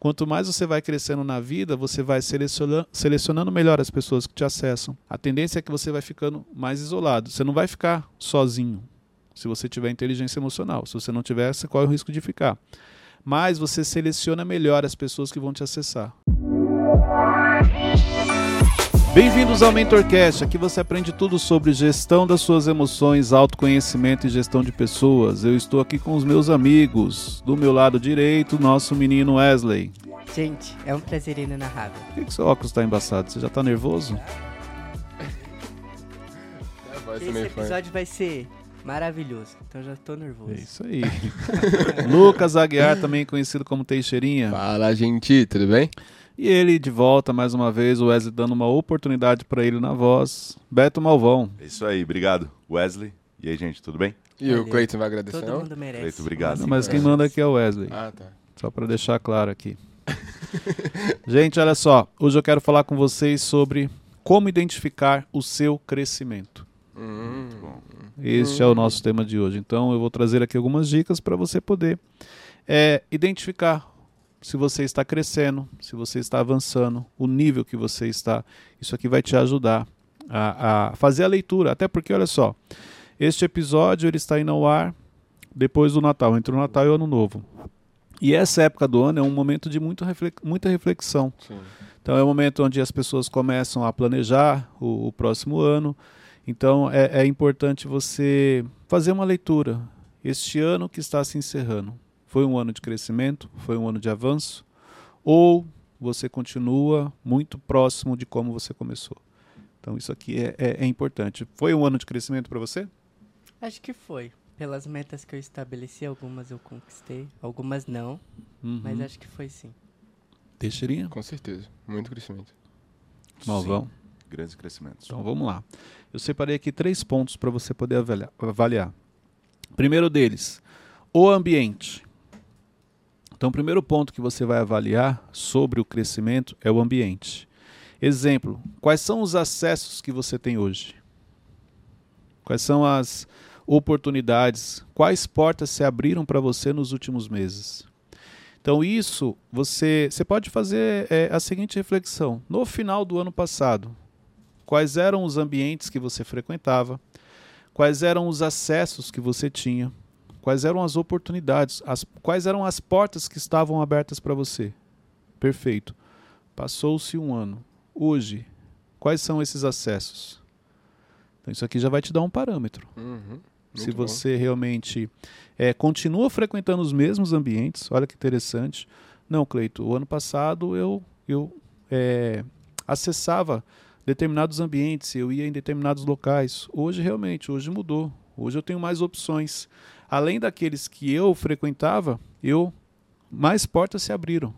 Quanto mais você vai crescendo na vida, você vai selecionando, melhor as pessoas que te acessam. A tendência é que você vai ficando mais isolado. Você não vai ficar sozinho se você tiver inteligência emocional. Se você não tiver, você corre o risco de ficar. Mas você seleciona melhor as pessoas que vão te acessar. Bem-vindos ao MentorCast. Aqui você aprende tudo sobre gestão das suas emoções, autoconhecimento e gestão de pessoas. Eu estou aqui com os meus amigos. Do meu lado direito, nosso menino Wesley. Gente, é um prazer inenarrável. Por que, que seu óculos está embaçado? Você já está nervoso? Esse episódio vai ser maravilhoso, então já estou nervoso. É isso aí. Lucas Aguiar, também conhecido como Teixeirinha. Fala, gente, tudo bem? E ele de volta mais uma vez, o Wesley dando uma oportunidade para ele na voz. Beto Malvão. É isso aí, obrigado, Wesley. E aí, gente, tudo bem? E Valeu. o Cleiton vai agradecer? Todo não? mundo merece. Cleiton, obrigado. Não, mas quem manda aqui é o Wesley. Ah, tá. Só para deixar claro aqui. gente, olha só. Hoje eu quero falar com vocês sobre como identificar o seu crescimento. Hum. Este hum. é o nosso tema de hoje. Então eu vou trazer aqui algumas dicas para você poder é, identificar se você está crescendo, se você está avançando, o nível que você está. Isso aqui vai te ajudar a, a fazer a leitura. Até porque, olha só, este episódio ele está indo ao ar depois do Natal, entre o Natal e o Ano Novo. E essa época do ano é um momento de muito reflex, muita reflexão. Sim. Então é um momento onde as pessoas começam a planejar o, o próximo ano. Então é, é importante você fazer uma leitura. Este ano que está se encerrando, foi um ano de crescimento? Foi um ano de avanço? Ou você continua muito próximo de como você começou? Então, isso aqui é, é, é importante. Foi um ano de crescimento para você? Acho que foi. Pelas metas que eu estabeleci, algumas eu conquistei, algumas não. Uhum. Mas acho que foi sim. Teixeirinha? Com certeza. Muito crescimento. Malvão? Sim. Grandes crescimentos. Então, vamos lá. Eu separei aqui três pontos para você poder avaliar. Primeiro deles, o ambiente. Então, o primeiro ponto que você vai avaliar sobre o crescimento é o ambiente. Exemplo: quais são os acessos que você tem hoje? Quais são as oportunidades? Quais portas se abriram para você nos últimos meses? Então, isso você, você pode fazer é, a seguinte reflexão: no final do ano passado, quais eram os ambientes que você frequentava? Quais eram os acessos que você tinha? Quais eram as oportunidades? As, quais eram as portas que estavam abertas para você? Perfeito. Passou-se um ano. Hoje, quais são esses acessos? Então, isso aqui já vai te dar um parâmetro. Uhum. Se você bom. realmente é, continua frequentando os mesmos ambientes, olha que interessante. Não, Cleito, o ano passado eu, eu é, acessava determinados ambientes, eu ia em determinados locais. Hoje, realmente, hoje mudou. Hoje eu tenho mais opções além daqueles que eu frequentava, eu mais portas se abriram.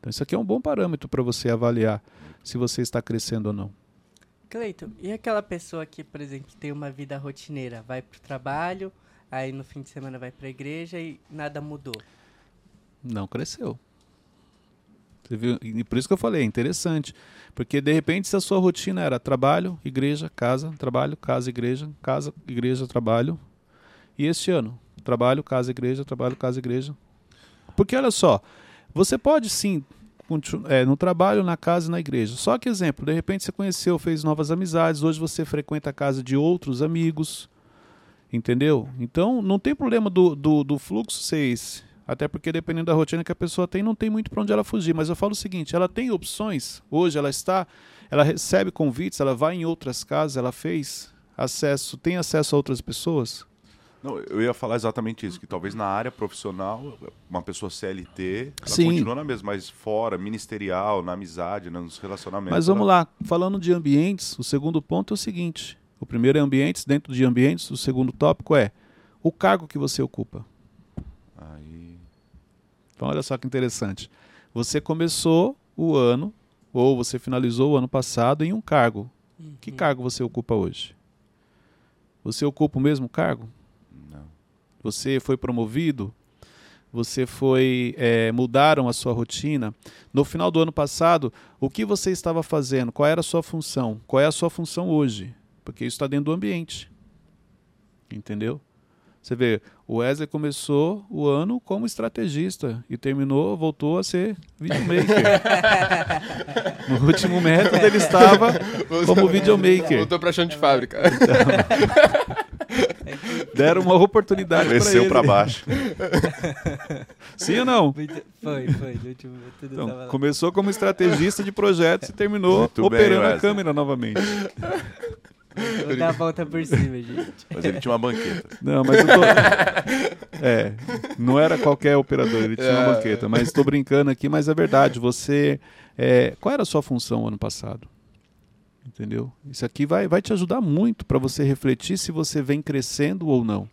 Então isso aqui é um bom parâmetro para você avaliar se você está crescendo ou não. Cleiton, e aquela pessoa que, por exemplo, tem uma vida rotineira, vai para o trabalho, aí no fim de semana vai para a igreja e nada mudou? Não cresceu. Você viu? E por isso que eu falei, é interessante. Porque de repente, se a sua rotina era trabalho, igreja, casa, trabalho, casa, igreja, casa, igreja, trabalho, e este ano, trabalho, casa, igreja, trabalho, casa, igreja. Porque olha só, você pode sim é, no trabalho, na casa e na igreja. Só que exemplo, de repente você conheceu, fez novas amizades, hoje você frequenta a casa de outros amigos, entendeu? Então não tem problema do, do, do fluxo esse. Até porque dependendo da rotina que a pessoa tem, não tem muito para onde ela fugir. Mas eu falo o seguinte, ela tem opções. Hoje ela está, ela recebe convites, ela vai em outras casas, ela fez acesso, tem acesso a outras pessoas. Não, eu ia falar exatamente isso, que talvez na área profissional, uma pessoa CLT, ela Sim. continua na mesma, mas fora, ministerial, na amizade, nos relacionamentos. Mas vamos lá, falando de ambientes, o segundo ponto é o seguinte: o primeiro é ambientes, dentro de ambientes, o segundo tópico é o cargo que você ocupa. Aí. Então, olha só que interessante. Você começou o ano, ou você finalizou o ano passado em um cargo. Uhum. Que cargo você ocupa hoje? Você ocupa o mesmo cargo? Você foi promovido, você foi é, mudaram a sua rotina. No final do ano passado, o que você estava fazendo? Qual era a sua função? Qual é a sua função hoje? Porque isso está dentro do ambiente, entendeu? Você vê, o Wesley começou o ano como estrategista e terminou, voltou a ser videomaker. no último método ele estava como videomaker. Voltou pra chão de fábrica. Deram uma oportunidade para Cresceu ele. pra baixo. Sim ou não? Foi, foi. Então, tava lá. começou como estrategista de projetos e terminou Muito bem, operando a Wesley. câmera novamente. Vou dar a volta por cima, gente. Mas ele tinha uma banqueta. Não, mas eu tô. É, não era qualquer operador, ele tinha uma É. banqueta. Mas estou brincando aqui, mas é verdade. Você. é, qual era a sua função ano passado? Entendeu? Isso aqui vai, vai te ajudar muito para você refletir se você vem crescendo ou não.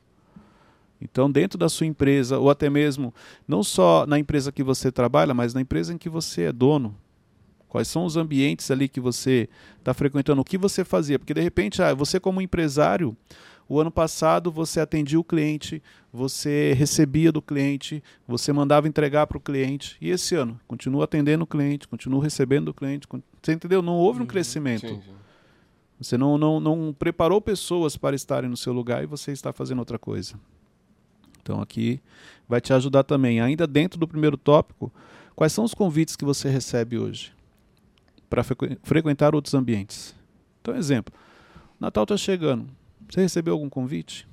Então, dentro da sua empresa, ou até mesmo, não só na empresa que você trabalha, mas na empresa em que você é dono. Quais são os ambientes ali que você está frequentando? O que você fazia? Porque, de repente, ah, você, como empresário, o ano passado você atendia o cliente, você recebia do cliente, você mandava entregar para o cliente. E esse ano? Continua atendendo o cliente, continua recebendo do cliente. Você entendeu? Não houve um crescimento. Sim, sim. Você não, não, não preparou pessoas para estarem no seu lugar e você está fazendo outra coisa. Então aqui vai te ajudar também. Ainda dentro do primeiro tópico, quais são os convites que você recebe hoje para frequ- frequentar outros ambientes? Então, exemplo, Natal está chegando. Você recebeu algum convite?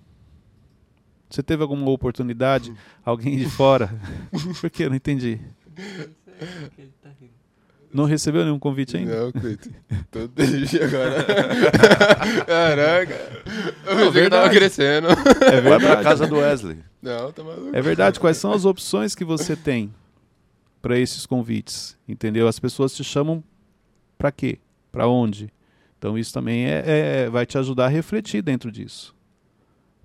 Você teve alguma oportunidade? Alguém de fora? Por que? Eu não entendi. Ele tá rindo. Não recebeu nenhum convite ainda? Não, Cleiton. Tô triste agora. Caraca. Eu eu tava crescendo. É Vai pra casa do Wesley. Não, tá maluco. É verdade. Quais são as opções que você tem para esses convites? Entendeu? As pessoas te chamam para quê? Para onde? Então isso também é, é- vai te ajudar a refletir dentro disso.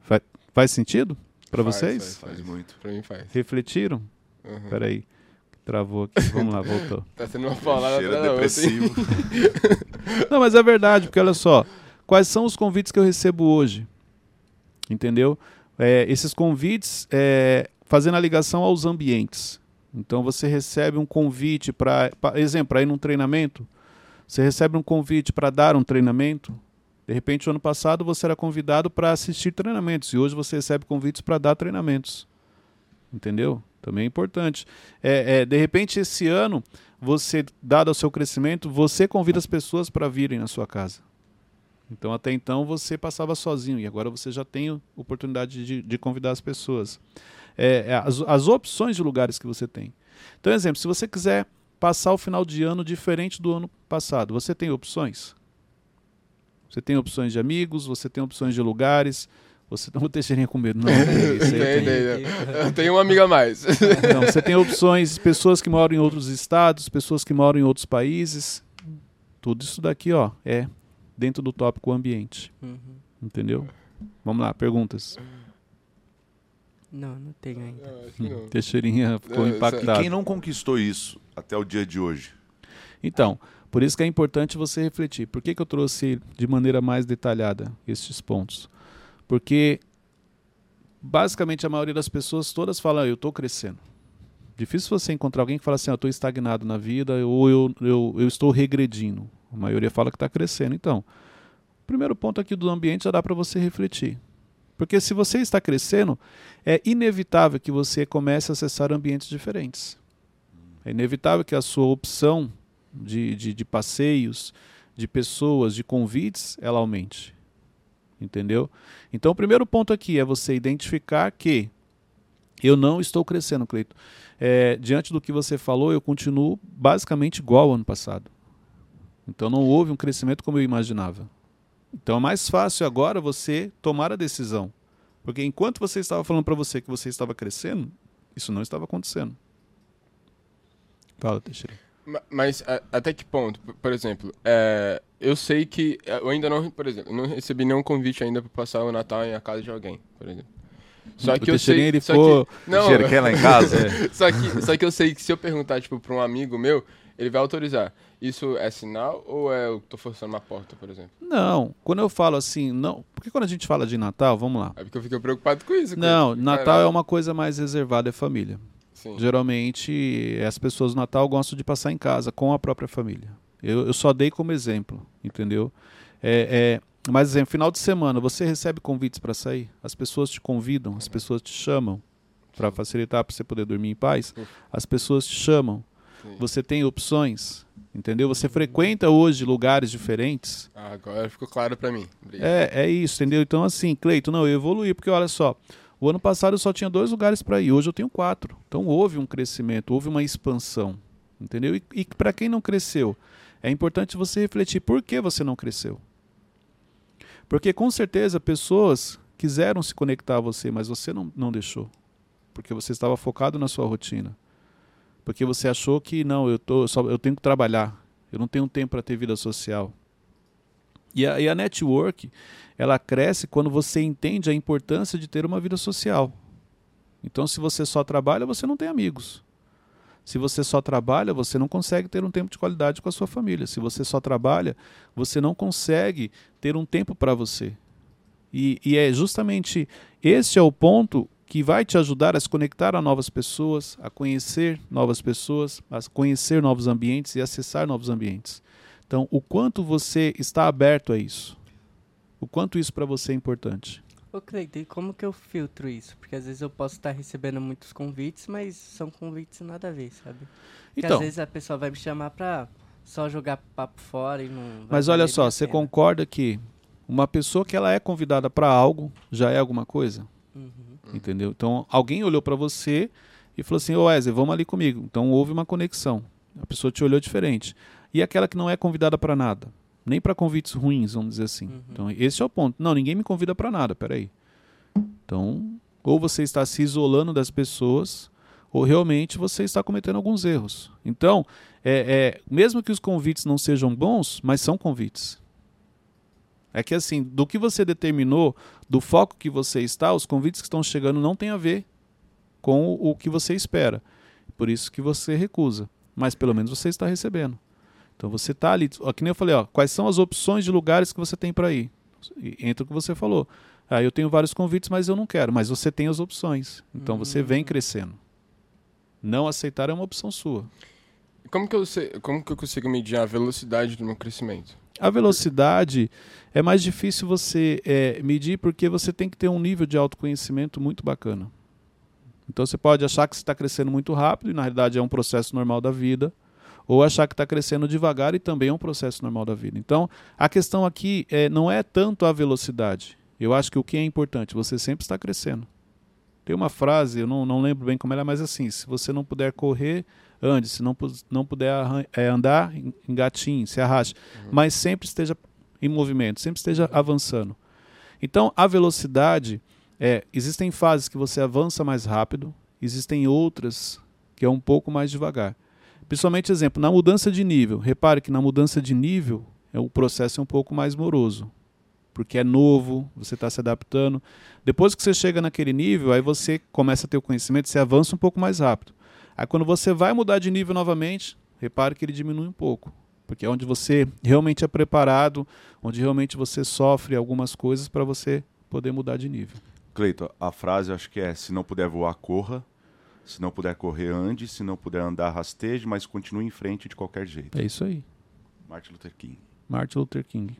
Fa- faz sentido para Faz, vocês? Faz, Faz faz. muito. Pra mim faz. Refletiram? Uhum. Peraí. Travou aqui. Vamos lá, voltou. Tá sendo uma palavra Cheira outra, depressivo. Não, mas é verdade, porque olha só. Quais são os convites que eu recebo hoje? Entendeu? É, esses convites, é, fazendo a ligação aos ambientes. Então você recebe um convite para, exemplo, para ir num treinamento. Você recebe um convite para dar um treinamento. De repente, o ano passado você era convidado para assistir treinamentos e hoje você recebe convites para dar treinamentos. Entendeu? Também é importante. É, é, de repente, esse ano, você, dado o seu crescimento, você convida as pessoas para virem na sua casa. Então, até então, você passava sozinho e agora você já tem oportunidade de, de convidar as pessoas. É, é, as, as opções de lugares que você tem. Então, exemplo, se você quiser passar o final de ano diferente do ano passado, você tem opções? Você tem opções de amigos, você tem opções de lugares. Você não vou Teixeirinha com medo, não. é Isso aí eu Tem, tenho. tem, tem. Eu tenho uma amiga a mais. Não, você tem opções, pessoas que moram em outros estados, pessoas que moram em outros países. Tudo isso daqui, ó, é dentro do tópico ambiente, Uhum. entendeu? Vamos lá, perguntas. Não, não tenho ainda. Não, não. Teixeirinha ficou É, E impactado. quem não conquistou isso até o dia de hoje? Então, por isso que é importante você refletir. Por que, que eu trouxe de maneira mais detalhada estes pontos? Porque basicamente a maioria das pessoas todas falam, "Ah, eu estou crescendo. Difícil você encontrar alguém que fala assim, "Ah, eu estou estagnado na vida ou eu, eu, eu estou regredindo. A maioria fala que está crescendo. Então, o primeiro ponto aqui do ambiente já dá para você refletir. Porque se você está crescendo, é inevitável que você comece a acessar ambientes diferentes. É inevitável que a sua opção de, de, de passeios, de pessoas, de convites, ela aumente. Entendeu? Então, o primeiro ponto aqui é você identificar que eu não estou crescendo, Cleito. É, diante do que você falou, eu continuo basicamente igual ao ano passado. Então, não houve um crescimento como eu imaginava. Então, é mais fácil agora você tomar a decisão. Porque enquanto você estava falando para você que você estava crescendo, isso não estava acontecendo. Fala, Teixeira. Ma- Mas a- até que ponto? Por exemplo, é, eu sei que eu ainda não, por exemplo, não recebi nenhum convite ainda para passar o Natal em a casa de alguém, por exemplo. Só O que eu sei, ele só que, não, ir lá em casa? só que só que eu sei que se eu perguntar tipo para um amigo meu, ele vai autorizar. Isso é sinal ou é eu tô forçando uma porta, por exemplo? Não, quando eu falo assim, não. Porque quando a gente fala de Natal, vamos lá. É porque eu fico preocupado com isso. Não, Cleiton. Natal Caralho. é uma coisa mais reservada à família. Sim. Geralmente, as pessoas no Natal gostam de passar em casa com a própria família. Eu, eu só dei como exemplo, entendeu? É, é, Mas, exemplo, final de semana, você recebe convites para sair? As pessoas te convidam, as pessoas te chamam para facilitar para você poder dormir em paz. As pessoas te chamam. Sim. Você tem opções, entendeu? Você frequenta hoje lugares diferentes. Ah, agora ficou claro pra mim. Obrigado. É, é isso, entendeu? Então, assim, Cleito, não, eu evoluí, porque olha só, o ano passado eu só tinha dois lugares para ir, hoje eu tenho quatro. Então houve um crescimento, houve uma expansão, entendeu? E, e para quem não cresceu, é importante você refletir por que você não cresceu. Porque com certeza pessoas quiseram se conectar a você, mas você não, não deixou. Porque você estava focado na sua rotina. Porque você achou que não, eu, tô, só, eu tenho que trabalhar, eu não tenho tempo para ter vida social. E a, e a network, ela cresce quando você entende a importância de ter uma vida social. Então, se você só trabalha, você não tem amigos. Se você só trabalha, você não consegue ter um tempo de qualidade com a sua família. Se você só trabalha, você não consegue ter um tempo para você. E, e é justamente esse é o ponto que vai te ajudar a se conectar a novas pessoas, a conhecer novas pessoas, a conhecer novos ambientes e acessar novos ambientes. Então, o quanto você está aberto a isso? O quanto isso para você é importante? Ô, Cleiton, e como que eu filtro isso? Porque às vezes eu posso estar recebendo muitos convites, mas são convites nada a ver, sabe? Porque Então, às vezes a pessoa vai me chamar pra só jogar papo fora e não. mas olha só, você pena. concorda que uma pessoa que ela é convidada para algo já é alguma coisa? Uhum. Entendeu? Então, alguém olhou para você e falou assim: Ô Wesley, vamos ali comigo. Então, houve uma conexão. A pessoa te olhou diferente. E aquela que não é convidada para nada? Nem para convites ruins, vamos dizer assim. Uhum. Então, esse é o ponto. Não, ninguém me convida para nada, peraí. Então, ou você está se isolando das pessoas, ou realmente você está cometendo alguns erros. Então, é, é, mesmo que os convites não sejam bons, mas são convites. É que assim, do que você determinou, do foco que você está, os convites que estão chegando não têm a ver com o, o que você espera. Por isso que você recusa. Mas pelo menos você está recebendo. Então você está ali, ó, que nem eu falei, ó, quais são as opções de lugares que você tem para ir? Entra o que você falou. Ah, eu tenho vários convites, mas eu não quero. Mas você tem as opções. Então você vem crescendo. Não aceitar é uma opção sua. Como que, eu sei, como que eu consigo medir a velocidade do meu crescimento? A velocidade é mais difícil você é, medir porque você tem que ter um nível de autoconhecimento muito bacana. Então você pode achar que você está crescendo muito rápido e na realidade é um processo normal da vida, ou achar que está crescendo devagar e também é um processo normal da vida. Então a questão aqui é, não é tanto a velocidade. Eu acho que o que é importante, você sempre está crescendo. Tem uma frase, eu não, não lembro bem como ela é, mas assim, se você não puder correr, ande. Se não, não puder é, andar, en- engatinhe, se arraste. Mas sempre esteja em movimento, sempre esteja avançando. Então, a velocidade, é, existem fases que você avança mais rápido, existem outras que é um pouco mais devagar. Principalmente, exemplo, na mudança de nível. Repare que na mudança de nível, é, o processo é um pouco mais moroso. Porque é novo, você está se adaptando. Depois que você chega naquele nível, aí você começa a ter o conhecimento, você avança um pouco mais rápido. Aí quando você vai mudar de nível novamente, repare que ele diminui um pouco. Porque é onde você realmente é preparado, onde realmente você sofre algumas coisas para você poder mudar de nível. Cleiton, a frase acho que é: se não puder voar, corra. Se não puder correr, ande. Se não puder andar, rasteje, mas continue em frente de qualquer jeito. É isso aí. Martin Luther King. Martin Luther King.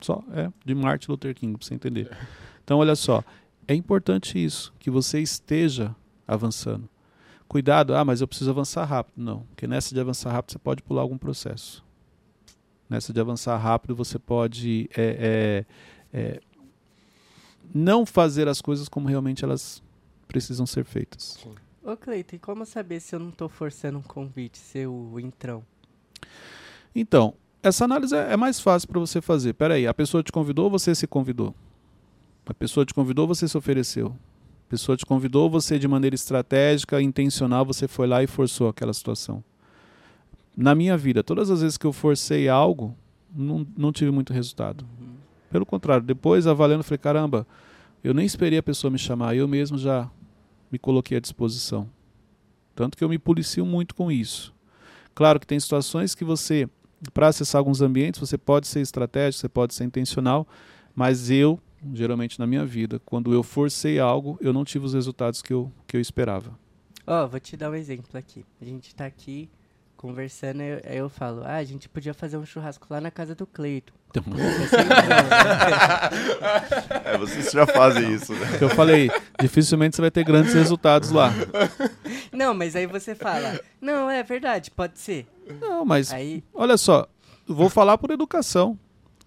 Só, é, de Martin Luther King, para você entender. Então, olha só, é importante isso, que você esteja avançando. Cuidado, ah, mas eu preciso avançar rápido. Não, porque nessa de avançar rápido você pode pular algum processo. Nessa de avançar rápido você pode é, é, é, não fazer as coisas como realmente elas precisam ser feitas. Ô, Cleiton, e como saber se eu não tô forçando um convite, ser o entrão? Então, essa análise é é mais fácil para você fazer. Peraí, a pessoa te convidou, você se convidou. A pessoa te convidou, você se ofereceu. A pessoa te convidou, você de maneira estratégica, intencional, você foi lá e forçou aquela situação. Na minha vida, todas as vezes que eu forcei algo, não, não tive muito resultado. Pelo contrário, depois avaliando, falei, caramba, eu nem esperei a pessoa me chamar, eu mesmo já me coloquei à disposição. Tanto que eu me policio muito com isso. Claro que tem situações que você, para acessar alguns ambientes, você pode ser estratégico, você pode ser intencional, mas eu, geralmente na minha vida, quando eu forcei algo, eu não tive os resultados que eu, que eu esperava. Ó, vou te dar um exemplo aqui. A gente tá aqui conversando, eu- aí eu falo, ah, a gente podia fazer um churrasco lá na casa do Cleito. É, vocês já fazem isso, né? eu falei, dificilmente você vai ter grandes resultados lá. Não, mas aí você fala, não, é verdade, pode ser. Não, mas Aí, olha só, eu vou falar por educação.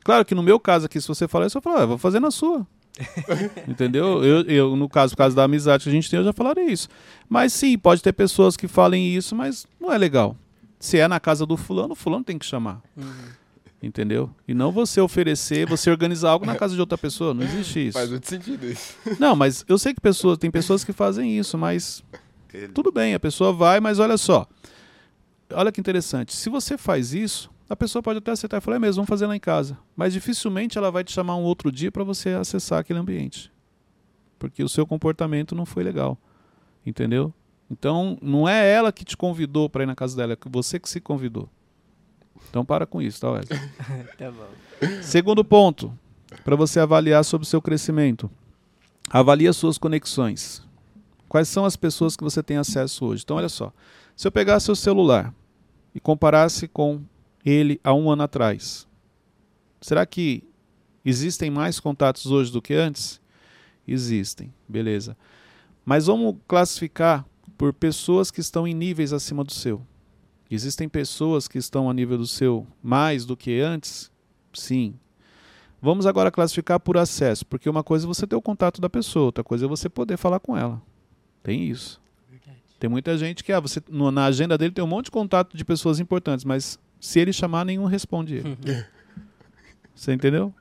Claro que no meu caso aqui, se você falar isso, eu falo, ah, eu vou fazer na sua. Entendeu? Eu, eu, no caso, por causa da amizade que a gente tem, eu já falarei isso. Mas sim, pode ter pessoas que falem isso, mas não é legal. Se é na casa do fulano, o fulano tem que chamar. uhum. Entendeu? E não você oferecer, você organizar algo na casa de outra pessoa. Não existe isso. Faz muito sentido isso. Não, mas eu sei que pessoas, tem pessoas que fazem isso, mas tudo bem, a pessoa vai, mas olha só. Olha que interessante. Se você faz isso, a pessoa pode até aceitar e falar, é mesmo, vamos fazer lá em casa. Mas dificilmente ela vai te chamar um outro dia para você acessar aquele ambiente. Porque o seu comportamento não foi legal. Entendeu? Então, não é ela que te convidou para ir na casa dela, é você que se convidou. Então, para com isso, tá, Wesley? tá bom. Segundo ponto, para você avaliar sobre o seu crescimento. Avalie as suas conexões. Quais são as pessoas que você tem acesso hoje? Então, olha só. Se eu pegasse seu celular e comparasse com ele há um ano atrás, será que existem mais contatos hoje do que antes? Existem, beleza. Mas vamos classificar por pessoas que estão em níveis acima do seu. Existem pessoas que estão a nível do seu mais do que antes? Sim. Vamos agora classificar por acesso, porque uma coisa é você ter o contato da pessoa, outra coisa é você poder falar com ela. Tem isso. Verdade. Tem muita gente que ah, você, no- na agenda dele tem um monte de contato de pessoas importantes, mas se ele chamar, nenhum responde ele. Você entendeu?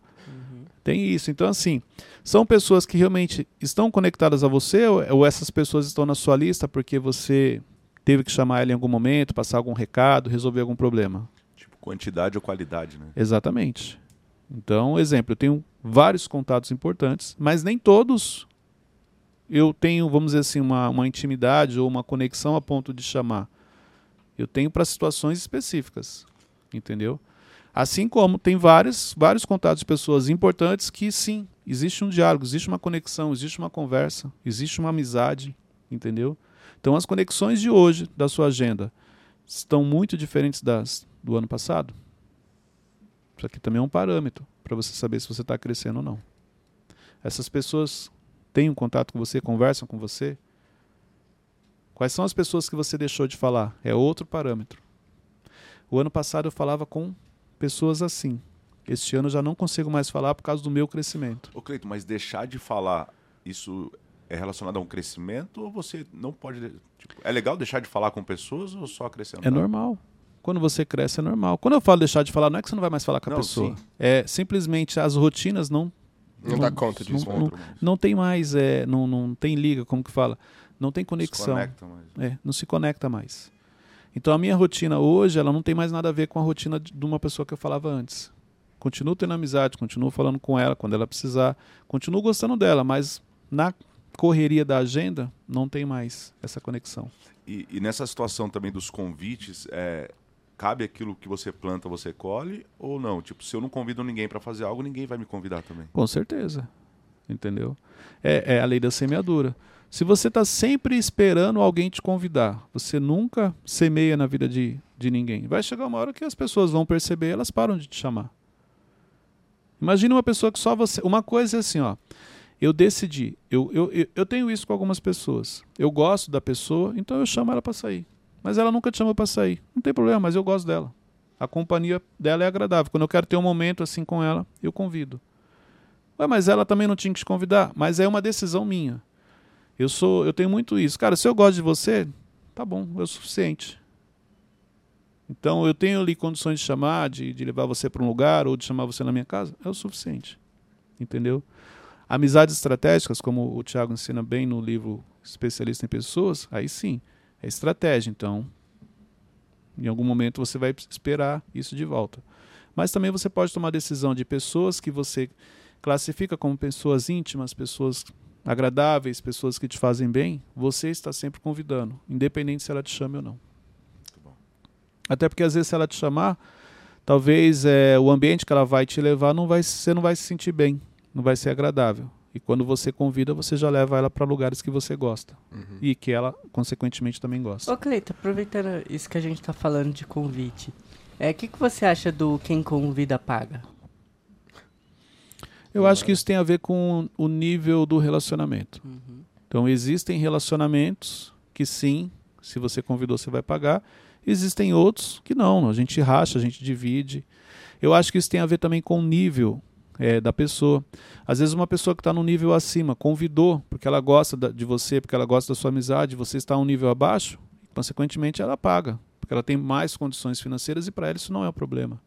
Tem isso. Então, assim, são pessoas que realmente estão conectadas a você ou, ou essas pessoas estão na sua lista porque você teve que chamar ela em algum momento, passar algum recado, resolver algum problema? Tipo, quantidade ou qualidade, né? Exatamente. Então, exemplo, eu tenho vários contatos importantes, mas nem todos eu tenho, vamos dizer assim, uma, uma intimidade ou uma conexão a ponto de chamar. Eu tenho para situações específicas, entendeu? Assim como tem vários, vários contatos de pessoas importantes que sim, existe um diálogo, existe uma conexão, existe uma conversa, existe uma amizade, entendeu? Então as conexões de hoje da sua agenda estão muito diferentes das do ano passado. Isso aqui também é um parâmetro para você saber se você está crescendo ou não. Essas pessoas têm um contato com você, conversam com você. Quais são as pessoas que você deixou de falar? É outro parâmetro. O ano passado eu falava com pessoas assim. Este ano eu já não consigo mais falar por causa do meu crescimento. Ô, Cleito, mas deixar de falar, isso é relacionado a um crescimento ou você não pode. Tipo, é legal deixar de falar com pessoas ou só acrescentar? É normal. Quando você cresce é normal. Quando eu falo deixar de falar, não é que você não vai mais falar com a Não, pessoa. sim. É simplesmente as rotinas não Não dá conta disso. não- mas não tem mais, é, não, não tem liga, como que fala? Não tem se conexão. conecta, mas- É, não se conecta mais. Então a minha rotina hoje, ela não tem mais nada a ver com a rotina de uma pessoa que eu falava antes. Continuo tendo amizade, continuo falando com ela quando ela precisar, continuo gostando dela, mas na correria da agenda não tem mais essa conexão. E, e nessa situação também dos convites, é, cabe aquilo que você planta, você colhe ou não? Tipo, se eu não convido ninguém para fazer algo, ninguém vai me convidar também. Com certeza. Entendeu? É, é a lei da semeadura. Se você está sempre esperando alguém te convidar, você nunca semeia na vida de, de ninguém. Vai chegar uma hora que as pessoas vão perceber, elas param de te chamar. Imagina uma pessoa que só você. Uma coisa é assim, ó. Eu decidi. Eu, eu, eu, eu tenho isso com algumas pessoas. Eu gosto da pessoa, então eu chamo ela para sair. Mas ela nunca te chama para sair. Não tem problema, mas eu gosto dela. A companhia dela é agradável. Quando eu quero ter um momento assim com ela, eu convido. Ué, mas ela também não tinha que te convidar. Mas é uma decisão minha. Eu sou, eu tenho muito isso. Cara, se eu gosto de você, tá bom, é o suficiente. Então eu tenho ali condições de chamar, de, de levar você para um lugar ou de chamar você na minha casa, é o suficiente. Entendeu? Amizades estratégicas, como o Tiago ensina bem no livro Especialista em Pessoas, aí sim, é estratégia. Então, em algum momento você vai esperar isso de volta. Mas também você pode tomar decisão de pessoas que você classifica como pessoas íntimas, pessoas agradáveis, pessoas que te fazem bem, você está sempre convidando, independente se ela te chame ou não. Até porque às vezes se ela te chamar, talvez é, o ambiente que ela vai te levar não vai, você não vai se sentir bem, não vai ser agradável. E quando você convida, você já leva ela para lugares que você gosta. Uhum. E que ela, consequentemente, também gosta. Ô, Cleito, aproveitando isso que a gente tá falando de convite, é, o que, que você acha do quem convida paga? Eu acho que isso tem a ver com o nível do relacionamento. Uhum. Então, existem relacionamentos que sim, se você convidou, você vai pagar. Existem outros que não, a gente racha, a gente divide. Eu acho que isso tem a ver também com o nível é, da pessoa. Às vezes, uma pessoa que está no nível acima convidou porque ela gosta de você, porque ela gosta da sua amizade, você está um nível abaixo, consequentemente, ela paga, porque ela tem mais condições financeiras e para ela isso não é um problema.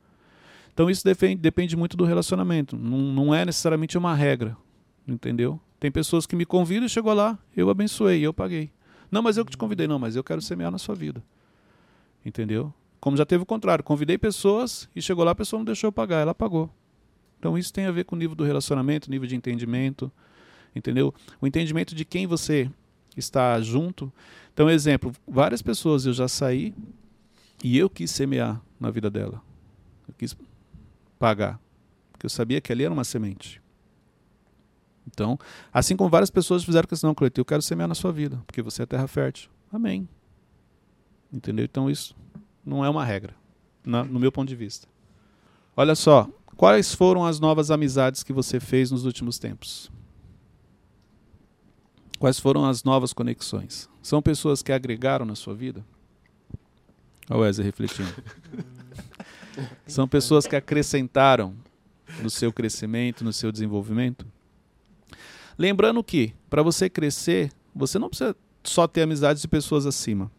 Então, isso defende- depende muito do relacionamento, não, não é necessariamente uma regra, entendeu? Tem pessoas que me convidam e chegou lá, eu abençoei, eu paguei. Não, mas eu que te convidei, não, mas eu quero semear na sua vida. Entendeu? Como já teve o contrário, convidei pessoas e chegou lá, a pessoa não deixou eu pagar, ela pagou. Então isso tem a ver com o nível do relacionamento, nível de entendimento, entendeu? O entendimento de quem você está junto. Então, exemplo, várias pessoas eu já saí e eu quis semear na vida dela. Eu quis pagar, porque eu sabia que ali era uma semente. Então, assim como várias pessoas fizeram questão, Cleiton, eu quero semear na sua vida, porque você é terra fértil. Amém. Entendeu? Então isso não é uma regra, no meu ponto de vista. Olha só, quais foram as novas amizades que você fez nos últimos tempos? Quais foram as novas conexões? São pessoas que agregaram na sua vida? Olha o Wesley refletindo. São pessoas que acrescentaram no seu crescimento, no seu desenvolvimento? Lembrando que, para você crescer, você não precisa só ter amizades de pessoas acima.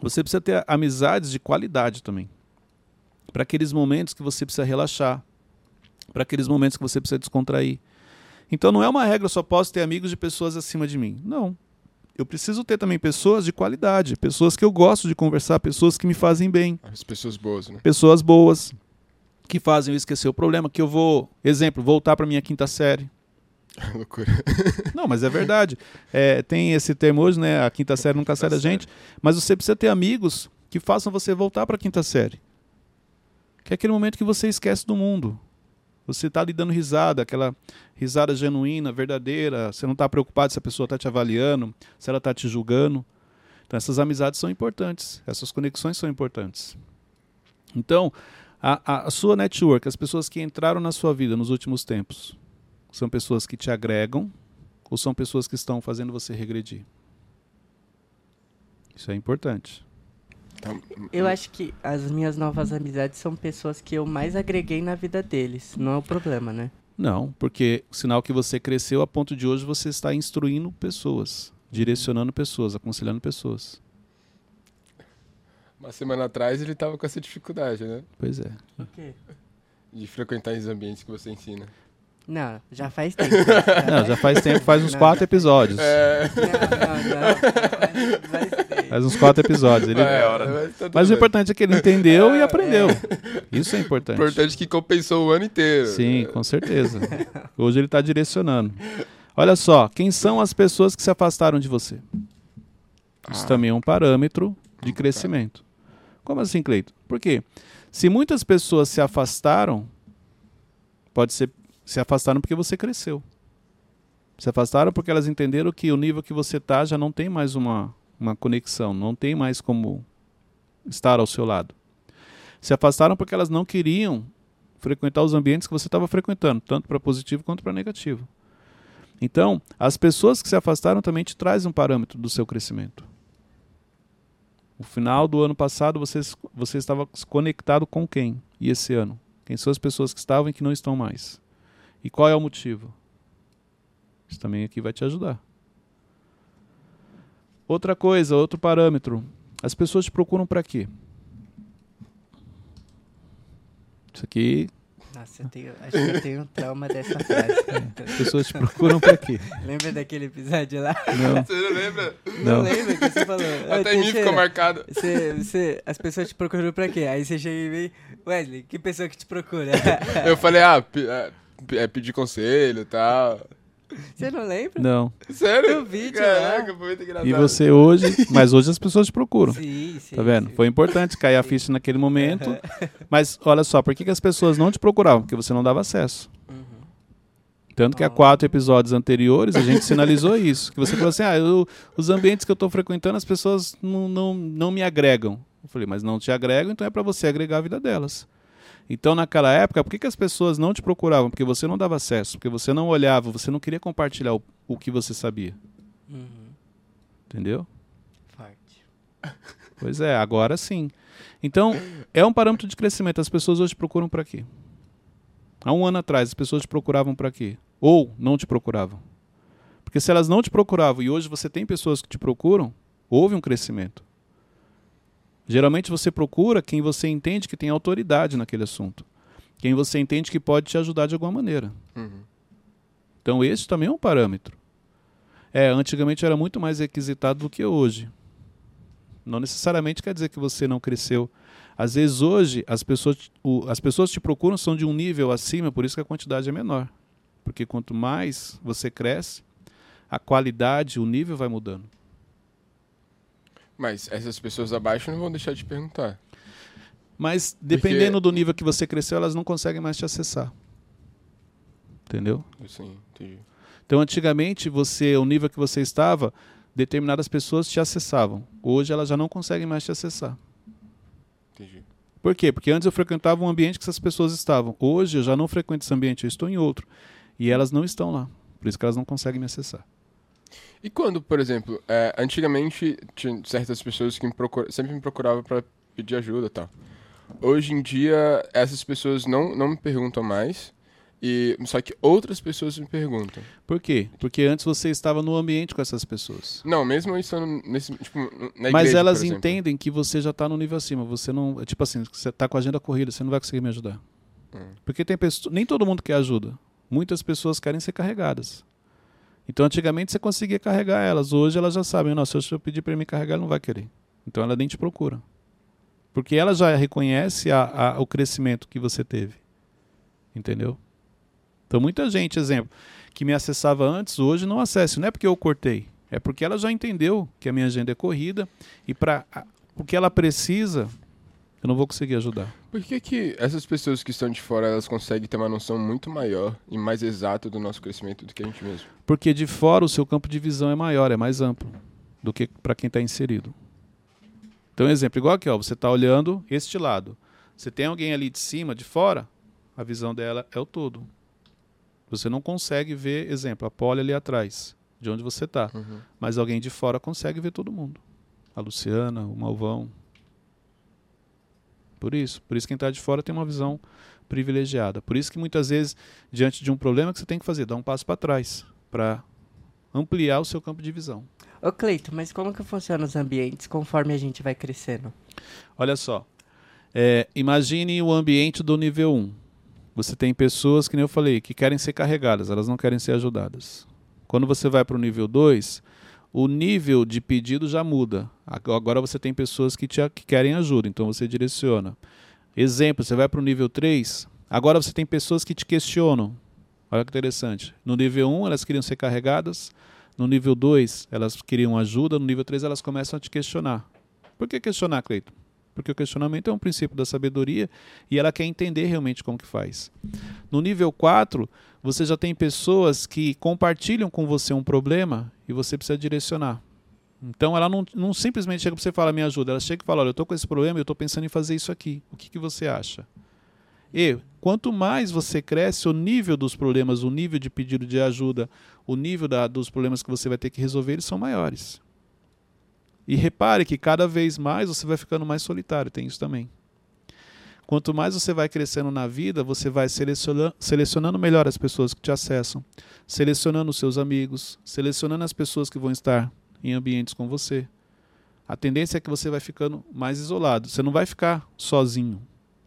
Você precisa ter amizades de qualidade também. Para aqueles momentos que você precisa relaxar, para aqueles momentos que você precisa descontrair. Então não é uma regra, só posso ter amigos de pessoas acima de mim. Não. Eu preciso ter também pessoas de qualidade, pessoas que eu gosto de conversar, pessoas que me fazem bem As pessoas boas, né? pessoas boas que fazem eu esquecer o problema, que eu vou, exemplo, voltar para minha quinta série. Loucura. Não, mas é verdade. É, tem esse termo hoje, né? A quinta série nunca sai da gente. Mas você precisa ter amigos que façam você voltar para a quinta série. Que é aquele momento que você esquece do mundo. Você está ali dando risada, aquela risada genuína, verdadeira. Você não está preocupado se a pessoa está te avaliando, se ela está te julgando. Então, essas amizades são importantes. Essas conexões são importantes. Então, a- a sua network, as pessoas que entraram na sua vida nos últimos tempos, são pessoas que te agregam ou são pessoas que estão fazendo você regredir? Isso é importante. Tá- Eu acho que as minhas novas amizades são pessoas que eu mais agreguei na vida deles. Não é o problema, né? Não, porque sinal que você cresceu a ponto de hoje você está instruindo pessoas, direcionando pessoas, aconselhando pessoas. Uma semana atrás ele tava com essa dificuldade, né? Pois é. O quê? De frequentar os ambientes que você ensina. Não, já faz tempo. né? Não, já faz tempo, faz uns Não, quatro episódios. É. Não, não, não. Vai ser. Faz uns quatro episódios. Ele- É, hora, mas tá o importante é que ele entendeu e aprendeu. Isso é importante. importante que compensou o ano inteiro. Sim, com certeza. Hoje ele está direcionando. Olha só, quem são as pessoas que se afastaram de você? Isso Ah. também é um parâmetro de crescimento. Como assim, Cleito? Por quê? Se muitas pessoas se afastaram, pode ser se afastaram porque você cresceu. Se afastaram porque elas entenderam que o nível que você está já não tem mais uma, uma conexão, não tem mais como estar ao seu lado. Se afastaram porque elas não queriam frequentar os ambientes que você estava frequentando, tanto para positivo quanto para negativo. Então, as pessoas que se afastaram também te trazem um parâmetro do seu crescimento. No final do ano passado, você, você estava conectado com quem? E esse ano? Quem são as pessoas que estavam e que não estão mais? E qual é o motivo? Isso também aqui vai te ajudar. Outra coisa, outro parâmetro. As pessoas te procuram para quê? Isso aqui, Nossa, eu tenho, acho que eu tenho um trauma dessa frase. as pessoas te procuram para quê? Lembra daquele episódio lá? Não, Você não lembra? Não, não. lembra que você falou? "Ô, Até em mim ficou marcado. Você, você, as pessoas te procuram pra quê? Aí você chega e vem, Wesley, que pessoa que te procura? Eu falei, ah, pe- é, pedir conselho e tal. Você não lembra? Não. Tem Sério? um vídeo Caraca, lá. foi muito engraçado. E você hoje, mas hoje as pessoas te procuram. Sim, sim. Tá vendo? sim. Foi importante cair a ficha naquele momento. Mas olha só, por que, que as pessoas não te procuravam? Porque você não dava acesso. Uhum. Tanto que há Ah. quatro episódios anteriores a gente sinalizou isso. Que você falou assim: ah, eu- os ambientes que eu estou frequentando, as pessoas não, não, não me agregam. Eu falei, mas não te agregam, então é para você agregar a vida delas. Então, naquela época, por que, que as pessoas não te procuravam? Porque você não dava acesso, porque você não olhava, você não queria compartilhar o, o que você sabia. Uhum. Entendeu? Forte. Pois é, agora sim. Então, é um parâmetro de crescimento. As pessoas hoje procuram para quê? Há um ano atrás, as pessoas te procuravam para quê? Ou não te procuravam. Porque se elas não te procuravam e hoje você tem pessoas que te procuram, houve um crescimento. Geralmente você procura quem você entende que tem autoridade naquele assunto. Quem você entende que pode te ajudar de alguma maneira. Uhum. Então esse também é um parâmetro. É, antigamente era muito mais requisitado do que hoje. Não necessariamente quer dizer que você não cresceu. Às vezes hoje as pessoas, o- as pessoas te procuram são de um nível acima, por isso que a quantidade é menor. Porque quanto mais você cresce, a qualidade, o nível vai mudando. Mas essas pessoas abaixo não vão deixar de perguntar. Mas dependendo do nível que você cresceu, elas não conseguem mais te acessar. Entendeu? Assim, entendi. Então, antigamente, você, o nível que você estava, determinadas pessoas te acessavam. Hoje elas já não conseguem mais te acessar. Entendi. Por quê? Porque antes eu frequentava um ambiente que essas pessoas estavam. Hoje eu já não frequento esse ambiente, eu estou em outro. E elas não estão lá. Por isso que elas não conseguem me acessar. E quando, por exemplo, é, antigamente tinha certas pessoas que me procura- sempre me procuravam para pedir ajuda e tal. Hoje em dia, essas pessoas não, não me perguntam mais, e só que outras pessoas me perguntam. Por quê? Porque antes você estava no ambiente com essas pessoas. Não, mesmo eu estando nesse, tipo, na Mas igreja, elas por exemplo. entendem que você já está no nível acima. Você não. Tipo assim, você está com a agenda corrida, você não vai conseguir me ajudar. Hum. Porque tem pessoas. Nem todo mundo quer ajuda. Muitas pessoas querem ser carregadas. Então, antigamente você conseguia carregar elas. Hoje elas já sabem, nossa, se eu pedir para me carregar, ela não vai querer. Então ela nem te procura. Porque ela já reconhece a- a- o crescimento que você teve. Entendeu? Então, muita gente, exemplo, que me acessava antes, hoje não acessa. Não é porque eu cortei. É porque ela já entendeu que a minha agenda é corrida e para o que ela precisa, eu não vou conseguir ajudar. Por que, que essas pessoas que estão de fora, elas conseguem ter uma noção muito maior e mais exata do nosso crescimento do que a gente mesmo? Porque de fora o seu campo de visão é maior, é mais amplo do que para quem está inserido. Então, exemplo, igual aqui, ó, você está olhando este lado. Você tem alguém ali de cima, de fora, a visão dela é o todo. Você não consegue ver, exemplo, a pole ali atrás, de onde você está. Uhum. Mas alguém de fora consegue ver todo mundo. A Luciana, o Malvão. Por isso. Por isso quem está de fora tem uma visão privilegiada. Por isso que muitas vezes, diante de um problema, que você tem que fazer, dar um passo para trás, para ampliar o seu campo de visão. Ô, Cleito, mas como que funcionam os ambientes conforme a gente vai crescendo? Olha só. É, imagine o ambiente do nível 1. Você tem pessoas, que nem eu falei, que querem ser carregadas, elas não querem ser ajudadas. Quando você vai para o nível 2, o nível de pedido já muda. Ag- Agora você tem pessoas que, te, que querem ajuda, então você direciona. Exemplo, você vai para o nível 3, agora você tem pessoas que te questionam. Olha que interessante. No nível 1, elas queriam ser carregadas. No nível 2, elas queriam ajuda. No nível 3, elas começam a te questionar. Por que questionar, Cleiton? Porque o questionamento é um princípio da sabedoria e ela quer entender realmente como que faz. No nível 4, você já tem pessoas que compartilham com você um problema e você precisa direcionar. Então ela não, não simplesmente chega para você e fala, me ajuda. Ela chega e fala, olha, eu estou com esse problema e eu estou pensando em fazer isso aqui. O que, que você acha? E quanto mais você cresce, o nível dos problemas, o nível de pedido de ajuda, o nível da, dos problemas que você vai ter que resolver, eles são maiores. E repare que cada vez mais você vai ficando mais solitário, tem isso também. Quanto mais você vai crescendo na vida, você vai seleciona- selecionando melhor as pessoas que te acessam, selecionando os seus amigos, selecionando as pessoas que vão estar em ambientes com você. A tendência é que você vai ficando mais isolado. Você não vai ficar sozinho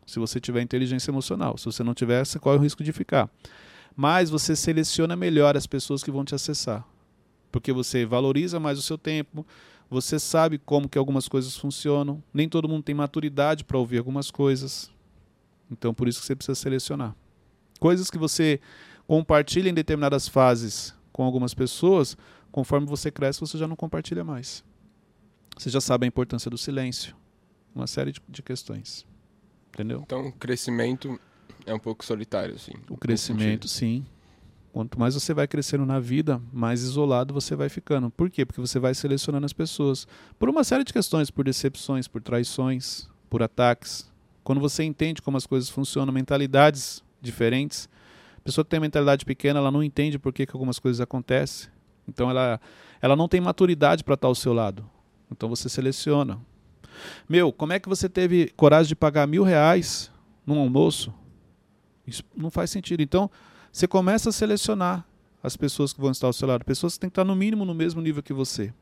se você tiver inteligência emocional. Se você não tiver, você corre o risco de ficar. Mas você seleciona melhor as pessoas que vão te acessar. Porque você valoriza mais o seu tempo, você sabe como que algumas coisas funcionam. Nem todo mundo tem maturidade para ouvir algumas coisas. Então, por isso que você precisa selecionar. Coisas que você compartilha em determinadas fases com algumas pessoas, conforme você cresce, você já não compartilha mais. Você já sabe a importância do silêncio. Uma série de, de questões. Entendeu? Então, o crescimento é um pouco solitário, assim. O crescimento, sim. Quanto mais você vai crescendo na vida, mais isolado você vai ficando. Por quê? Porque você vai selecionando as pessoas. Por uma série de questões, por decepções, por traições, por ataques. Quando você entende como as coisas funcionam, mentalidades diferentes. A pessoa que tem mentalidade pequena, ela não entende por que, que algumas coisas acontecem. Então ela, ela não tem maturidade para estar ao seu lado. Então você seleciona. Meu, como é que você teve coragem de pagar mil reais num almoço? Isso não faz sentido. Então, você começa a selecionar as pessoas que vão estar ao seu lado. Pessoas que têm que estar no mínimo no mesmo nível que você.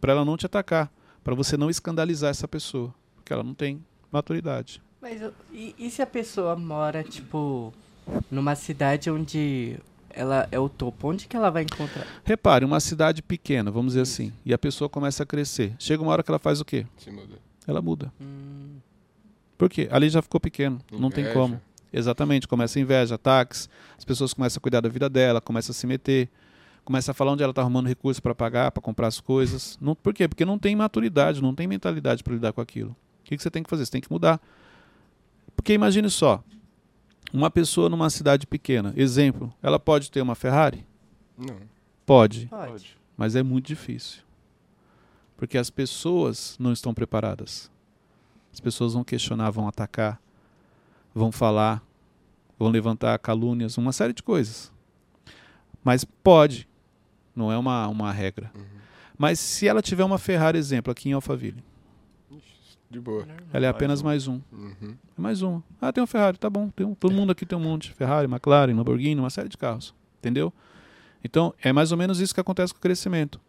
Para ela não te atacar. Para você não escandalizar essa pessoa. Porque ela não tem maturidade. Mas e, e se a pessoa mora, tipo, numa cidade onde ela é o topo? Onde que ela vai encontrar? Repare, uma cidade pequena, vamos dizer assim, e a pessoa começa a crescer. Chega uma hora que ela faz o quê? Se muda. Ela muda. Hum, Por quê? Ali já ficou pequeno. Não tem Inveja. como. Exatamente, começa a inveja, ataques, as pessoas começam a cuidar da vida dela, começam a se meter, começa a falar onde ela está arrumando recursos para pagar, para comprar as coisas. Não, por quê? Porque não tem maturidade, não tem mentalidade para lidar com aquilo. O que, que você tem que fazer? Você tem que mudar. Porque imagine só, uma pessoa numa cidade pequena, exemplo, ela pode ter uma Ferrari? Não. Pode, pode. mas é muito difícil. Porque as pessoas não estão preparadas. As pessoas vão questionar, vão atacar, vão falar, vão levantar calúnias, uma série de coisas. Mas pode, não é uma, uma regra. Mas se ela tiver uma Ferrari, exemplo, aqui em Alphaville, De boa. ela é apenas um. mais um. Uhum. É mais uma. Ah, tem uma Ferrari, tá bom. Tem um, todo mundo aqui tem um monte. Ferrari, McLaren, Lamborghini, uma série de carros. Entendeu? Então, é mais ou menos isso que acontece com o crescimento.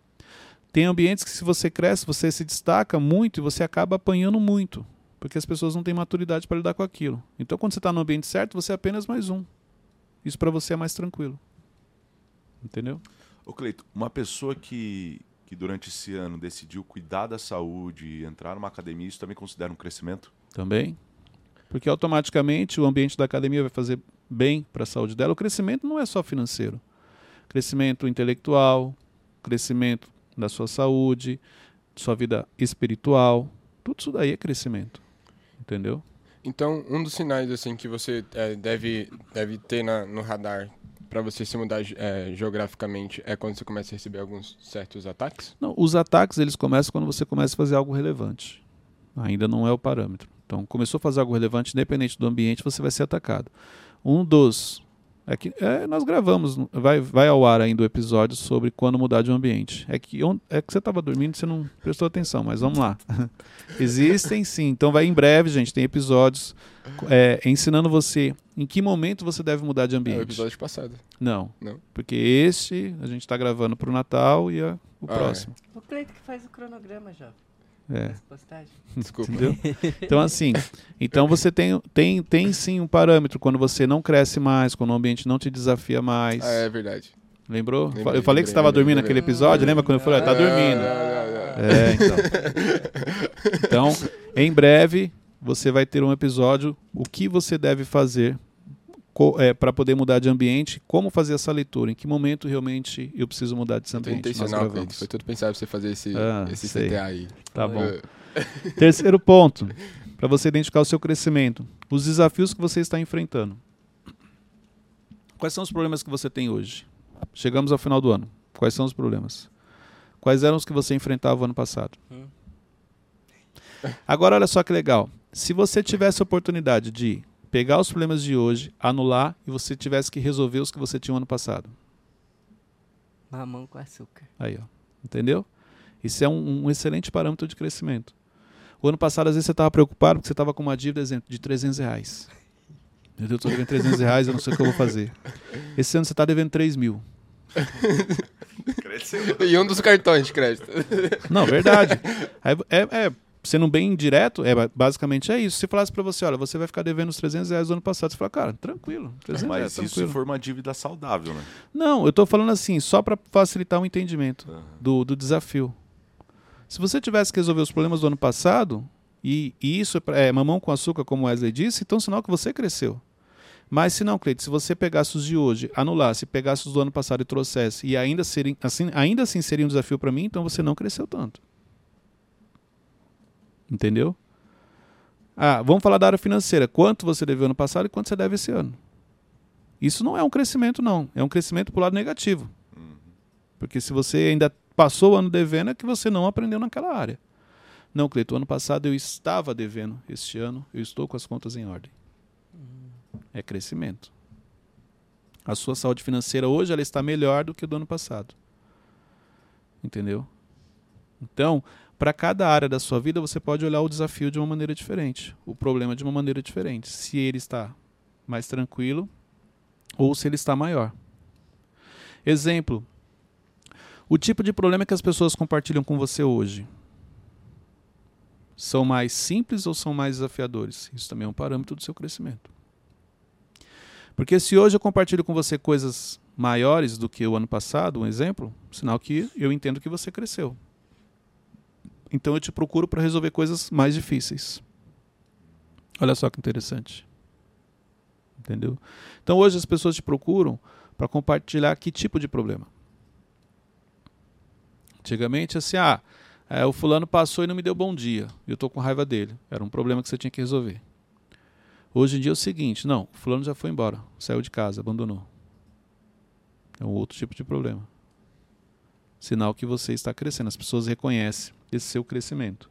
Tem ambientes que se você cresce, você se destaca muito e você acaba apanhando muito. Porque as pessoas não têm maturidade para lidar com aquilo. Então, quando você está no ambiente certo, você é apenas mais um. Isso para você é mais tranquilo. Entendeu? Ô Cleito, uma pessoa que, que durante esse ano decidiu cuidar da saúde e entrar numa academia, isso também considera um crescimento? Também. Porque automaticamente o ambiente da academia vai fazer bem para a saúde dela. O crescimento não é só financeiro. Crescimento intelectual, crescimento da sua saúde, sua vida espiritual. Tudo isso daí é crescimento. Entendeu? Então, um dos sinais assim que você é, deve, deve ter na- no radar para você se mudar é, geograficamente é quando você começa a receber alguns certos ataques? Não, os ataques eles começam quando você começa a fazer algo relevante. Ainda não é o parâmetro. Então, começou a fazer algo relevante, independente do ambiente, você vai ser atacado. Um dos é que é, nós gravamos, vai, vai ao ar ainda o episódio sobre quando mudar de um ambiente. É que, on- é que você estava dormindo, você não prestou atenção, mas vamos lá. Existem sim. Então vai em breve, gente, tem episódios é, ensinando você em que momento você deve mudar de É o ambiente. episódio passado. Não, Não? porque este a gente está gravando para o Natal e a- o Ah, é. próximo. O Cleito que faz o cronograma, jovem. É. Desculpa. Entendeu? Então, assim, então você tem, tem, tem sim um parâmetro quando você não cresce mais, quando o ambiente não te desafia mais. Ah, é verdade. Lembrou? Lembrei, eu falei que lembrei, você estava dormindo naquele episódio, lembra quando eu falei, ah, tá Não, dormindo? não. É, então. Então, em breve, você vai ter um episódio, o que você deve fazer para poder mudar de ambiente, como fazer essa leitura, em que momento realmente eu preciso mudar Foi tudo ambiente. Nós intencional. Foi tudo pensado pra você fazer esse, Ah, esse sei. CTA aí. Tá bom. É, Terceiro ponto, para você identificar o seu crescimento, os desafios que você está enfrentando. Quais são os problemas que você tem hoje? Chegamos ao final do ano. Quais são os problemas? Quais eram os que você enfrentava ano passado? Hum. Agora, olha só que legal. Se você tivesse a oportunidade de pegar os problemas de hoje, anular e você tivesse que resolver os que você tinha ano passado. Mamão com açúcar. Aí, ó. Entendeu? Isso é um, um excelente parâmetro de crescimento. O ano passado, às vezes, você estava preocupado porque você estava com uma dívida, exemplo, de 300 reais. Meu Deus, eu estou devendo 300 reais, eu não sei o que eu vou fazer. Esse ano você está devendo 3 mil. Cresceu. E um dos cartões de crédito. Não, verdade. É, é, sendo bem direto, é, basicamente é isso. Se falasse para você, olha, você vai ficar devendo os 300 reais do ano passado, você fala, cara, tranquilo. 300 reais, Mas isso se tranquilo. for uma dívida saudável, né? Não, eu estou falando assim, só para facilitar o entendimento. Aham. do, do desafio. Se você tivesse que resolver os problemas do ano passado, e, e isso é, é mamão com açúcar, como o Wesley disse, então é sinal que você cresceu. Mas se não, Cleide, se você pegasse os de hoje, anulasse, pegasse os do ano passado e trouxesse, e ainda, seria, assim, ainda assim seria um desafio para mim, então você não cresceu tanto. Entendeu? Ah, vamos falar da área financeira. Quanto você deveu ano passado e quanto você deve esse ano? Isso não é um crescimento, não. É um crescimento para o lado negativo. Porque se você ainda passou o ano devendo, é que você não aprendeu naquela área. Não, Cleiton, ano passado eu estava devendo. Este ano eu estou com as contas em ordem. É crescimento. A sua saúde financeira hoje ela está melhor do que do ano passado. Entendeu? Então, para cada área da sua vida, você pode olhar o desafio de uma maneira diferente, o problema de uma maneira diferente. Se ele está mais tranquilo ou se ele está maior. Exemplo: o tipo de problema que as pessoas compartilham com você hoje são mais simples ou são mais desafiadores? Isso também é um parâmetro do seu crescimento. Porque se hoje eu compartilho com você coisas maiores do que o ano passado, um exemplo, sinal que eu entendo que você cresceu. Então eu te procuro para resolver coisas mais difíceis. Olha só que interessante. Entendeu? Então hoje as pessoas te procuram para compartilhar que tipo de problema. Antigamente, assim, ah, é, o fulano passou e não me deu bom dia. Eu estou com raiva dele. Era um problema que você tinha que resolver. Hoje em dia é o seguinte: não, o fulano já foi embora, saiu de casa, abandonou. É um outro tipo de problema. Sinal que você está crescendo. As pessoas reconhecem esse seu crescimento.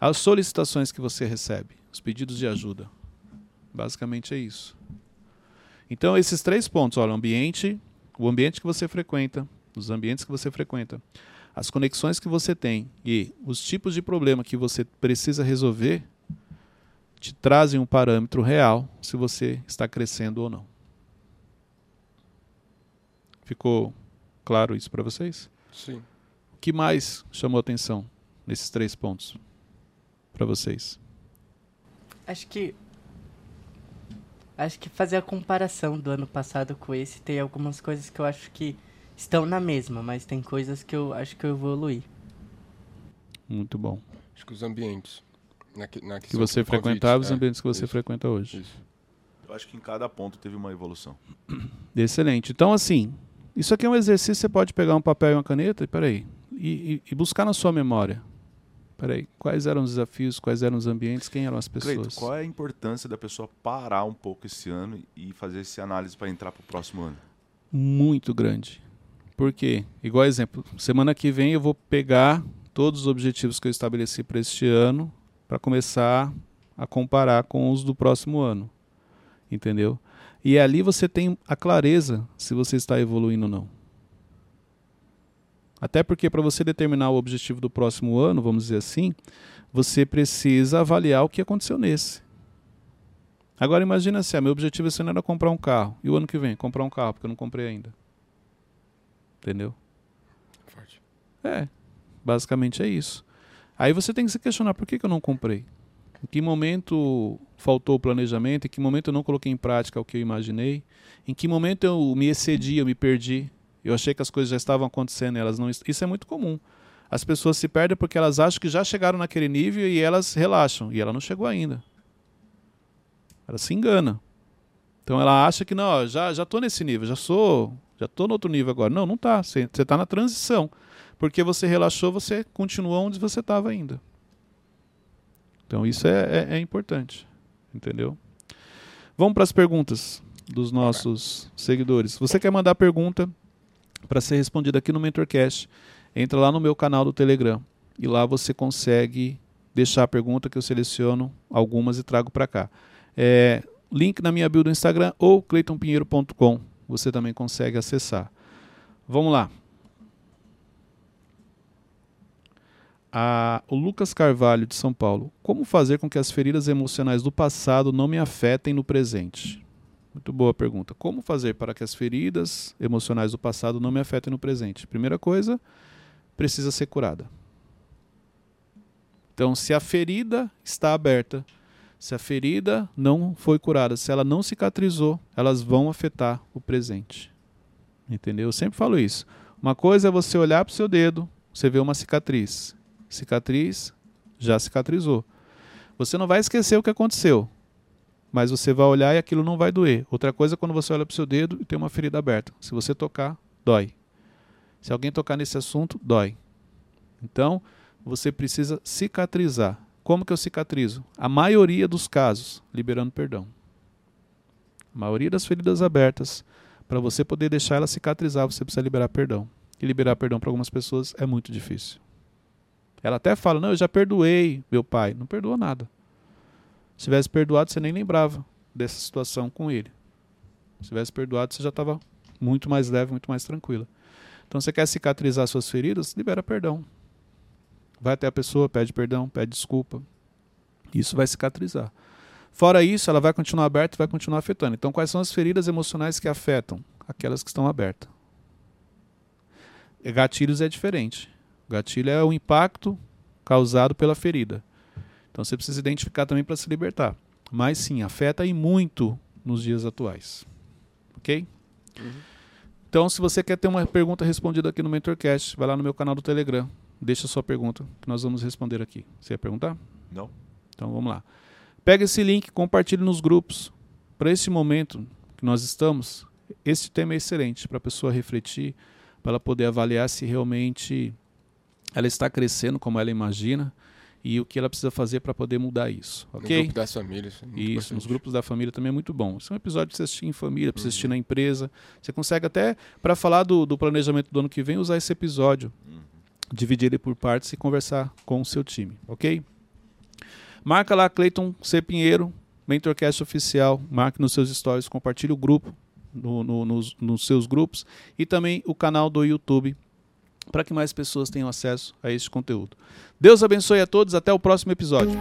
As solicitações que você recebe, os pedidos de ajuda. Basicamente é isso. Então, esses três pontos: olha, o ambiente, o ambiente que você frequenta, os ambientes que você frequenta, as conexões que você tem e os tipos de problema que você precisa resolver te trazem um parâmetro real se você está crescendo ou não. Ficou claro isso para vocês? Sim. O que mais chamou atenção nesses três pontos para vocês? Acho que acho que fazer a comparação do ano passado com esse tem algumas coisas que eu acho que estão na mesma, mas tem coisas que eu acho que eu evoluí. Muito bom. Acho que os ambientes. Na, que- na Que você frequentava os é, ambientes que você isso, frequenta hoje. Isso. Eu acho que em cada ponto teve uma evolução. Excelente. Então, assim, isso aqui é um exercício, você pode pegar um papel e uma caneta e, peraí, e, e, e buscar na sua memória. Peraí, quais eram os desafios, quais eram os ambientes, quem eram as pessoas? Cleito, qual é a importância da pessoa parar um pouco esse ano e fazer essa análise para entrar para o próximo ano? Muito grande. Por quê? Igual exemplo, semana que vem eu vou pegar todos os objetivos que eu estabeleci para este ano para começar a comparar com os do próximo ano. Entendeu? E ali você tem a clareza se você está evoluindo ou não. Até porque para você determinar o objetivo do próximo ano, vamos dizer assim, você precisa avaliar o que aconteceu nesse. Agora imagina se, ah, meu objetivo esse ano era comprar um carro. E o ano que vem, comprar um carro, porque eu não comprei ainda. Entendeu? Forte. É, basicamente é isso. Aí você tem que se questionar por que, que eu não comprei. Em que momento faltou o planejamento? Em que momento eu não coloquei em prática o que eu imaginei? Em que momento eu me excedi, eu me perdi? Eu achei que as coisas já estavam acontecendo elas não. Isso é muito comum. As pessoas se perdem porque elas acham que já chegaram naquele nível e elas relaxam. E ela não chegou ainda. Ela se engana. Então ela acha que não, já já tô nesse nível, já sou, já tô no outro nível agora. Não, não tá. Você você tá na transição. Porque você relaxou, você continua onde você estava ainda. Então isso é, é- é importante, entendeu? Vamos para as perguntas dos nossos seguidores. Você quer mandar pergunta para ser respondida aqui no MentorCast? Entra lá no meu canal do Telegram e lá você consegue deixar a pergunta que eu seleciono algumas e trago para cá. É, link na minha bio do Instagram ou cleitonpinheiro.com. Você também consegue acessar. Vamos lá. A- o Lucas Carvalho, de São Paulo. Como fazer com que as feridas emocionais do passado não me afetem no presente? Muito boa pergunta. Como fazer para que as feridas emocionais do passado não me afetem no presente? Primeira coisa, precisa ser curada. Então, se a ferida está aberta, se a ferida não foi curada, se ela não cicatrizou, elas vão afetar o presente. Entendeu? Eu sempre falo isso. Uma coisa é você olhar para o seu dedo, você vê uma cicatriz. Cicatriz já cicatrizou. Você não vai esquecer o que aconteceu, mas você vai olhar e aquilo não vai doer. Outra coisa é quando você olha para o seu dedo e tem uma ferida aberta. Se você tocar, dói. Se alguém tocar nesse assunto, dói. Então, você precisa cicatrizar. Como que eu cicatrizo? A maioria dos casos, liberando perdão. A maioria das feridas abertas, para você poder deixar ela cicatrizar, você precisa liberar perdão. E liberar perdão para algumas pessoas é muito difícil. Ela até fala: Não, eu já perdoei meu pai. Não perdoou nada. Se tivesse perdoado, você nem lembrava dessa situação com ele. Se tivesse perdoado, você já estava muito mais leve, muito mais tranquila. Então, você quer cicatrizar suas feridas? Libera perdão. Vai até a pessoa, pede perdão, pede desculpa. Isso vai cicatrizar. Fora isso, ela vai continuar aberta e vai continuar afetando. Então, quais são as feridas emocionais que afetam? Aquelas que estão abertas. Gatilhos é diferente. Gatilho é o impacto causado pela ferida. Então, você precisa identificar também para se libertar. Mas sim, afeta e muito nos dias atuais. Ok? Uhum. Então, se você quer ter uma pergunta respondida aqui no MentorCast, vai lá no meu canal do Telegram. Deixa sua pergunta, que nós vamos responder aqui. Você ia perguntar? Não. Então, vamos lá. Pega esse link, compartilhe nos grupos. Para esse momento que nós estamos, esse tema é excelente para a pessoa refletir, para ela poder avaliar se realmente ela está crescendo como ela imagina e o que ela precisa fazer para poder mudar isso, ok? No grupo das famílias. É isso, nos grupos da família também é muito bom. Isso é um episódio para você assistir em família, para você assistir uhum. na empresa. Você consegue até, para falar do, do, planejamento do ano que vem, usar esse episódio, uhum. dividir ele por partes e conversar com o seu time, ok? Marca lá Cleiton C. Pinheiro, Mentorcast Oficial, marque nos seus stories, compartilhe o grupo no, no, nos, nos seus grupos e também o canal do YouTube para que mais pessoas tenham acesso a este conteúdo. Deus abençoe a todos, até o próximo episódio.